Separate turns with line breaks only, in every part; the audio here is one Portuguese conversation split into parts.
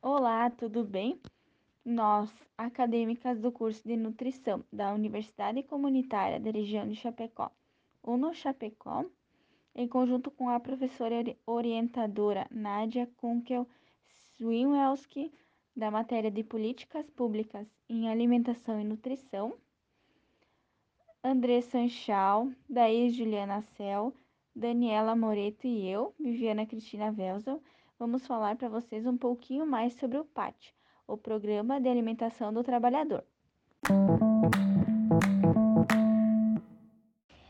Olá, tudo bem? Nós, acadêmicas do curso de nutrição da Universidade Comunitária da região de Chapecó, UNO Chapecó, em conjunto com a professora orientadora Nádia Kunkel Swinwelski, da matéria de Políticas Públicas em Alimentação e Nutrição, André Sanchal, daí Juliana Cel, Daniela Moreto e eu, Viviana Cristina Velzel, vamos falar para vocês um pouquinho mais sobre o PAT, o Programa de Alimentação do Trabalhador.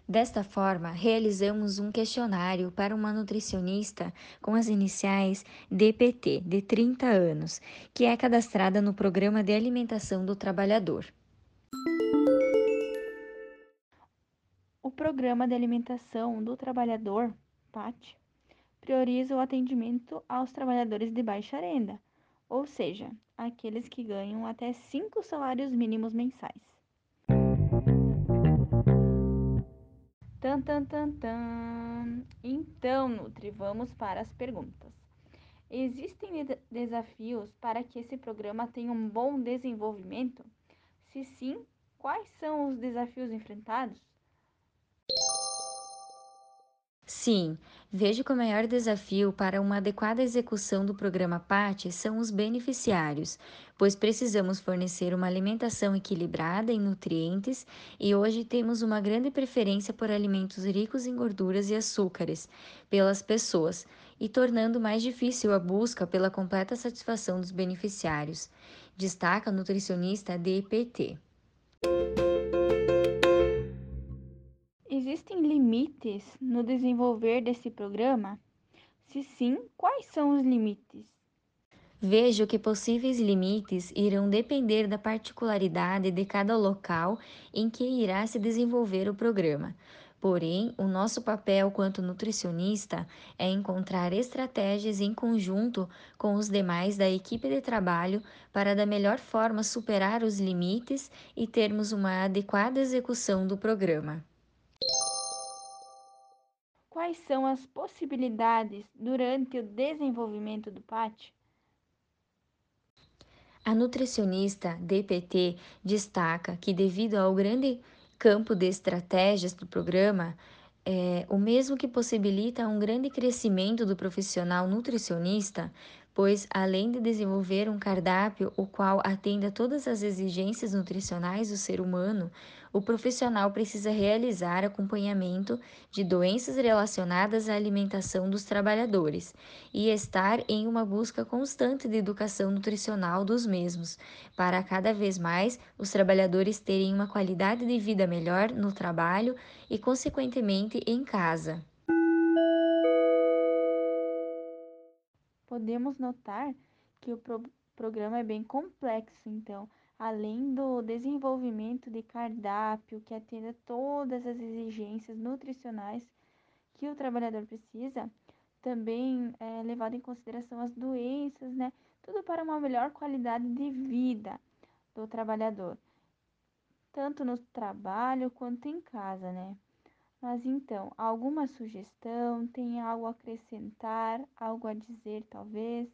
Desta forma, realizamos um questionário para uma nutricionista com as iniciais DPT, de 30 anos, que é cadastrada no Programa de Alimentação do Trabalhador.
Programa de Alimentação do Trabalhador, PAT, prioriza o atendimento aos trabalhadores de baixa renda, ou seja, aqueles que ganham até cinco salários mínimos mensais. Tan, tan, tan, tan. Então, Nutri, vamos para as perguntas. Existem desafios para que esse programa tenha um bom desenvolvimento? Se sim, quais são os desafios enfrentados?
Sim, vejo que o maior desafio para uma adequada execução do programa PAT são os beneficiários, pois precisamos fornecer uma alimentação equilibrada em nutrientes e hoje temos uma grande preferência por alimentos ricos em gorduras e açúcares pelas pessoas e tornando mais difícil a busca pela completa satisfação dos beneficiários, destaca a nutricionista DPT.
Existem limites no desenvolver desse programa? Se sim, quais são os limites?
Vejo que possíveis limites irão depender da particularidade de cada local em que irá se desenvolver o programa. Porém, o nosso papel quanto nutricionista é encontrar estratégias em conjunto com os demais da equipe de trabalho para da melhor forma superar os limites e termos uma adequada execução do programa.
Quais são as possibilidades durante o desenvolvimento do PAT?
A nutricionista DPT destaca que, devido ao grande campo de estratégias do programa, é, o mesmo que possibilita um grande crescimento do profissional nutricionista, pois além de desenvolver um cardápio o qual atenda todas as exigências nutricionais do ser humano, o profissional precisa realizar acompanhamento de doenças relacionadas à alimentação dos trabalhadores e estar em uma busca constante de educação nutricional dos mesmos, para cada vez mais os trabalhadores terem uma qualidade de vida melhor no trabalho e, consequentemente, em casa.
Podemos notar que o pro programa é bem complexo, então, além do desenvolvimento de cardápio que atenda todas as exigências nutricionais que o trabalhador precisa, também é levado em consideração as doenças, né? Tudo para uma melhor qualidade de vida do trabalhador, tanto no trabalho quanto em casa, né? Mas então, alguma sugestão? Tem algo a acrescentar? Algo a dizer, talvez?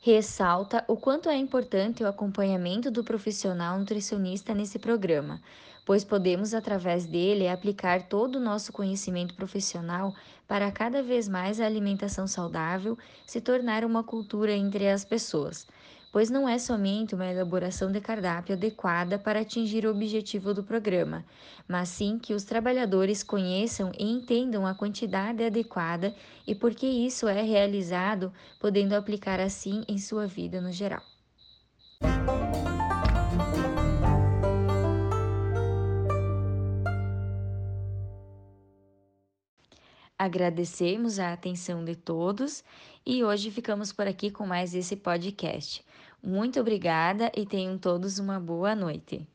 ressalta o quanto é importante o acompanhamento do profissional nutricionista nesse programa, pois podemos, através dele, aplicar todo o nosso conhecimento profissional para cada vez mais a alimentação saudável se tornar uma cultura entre as pessoas pois não é somente uma elaboração de cardápio adequada para atingir o objetivo do programa, mas sim que os trabalhadores conheçam e entendam a quantidade adequada e por que isso é realizado, podendo aplicar assim em sua vida no geral. Agradecemos a atenção de todos e hoje ficamos por aqui com mais esse podcast. Muito obrigada e tenham todos uma boa noite.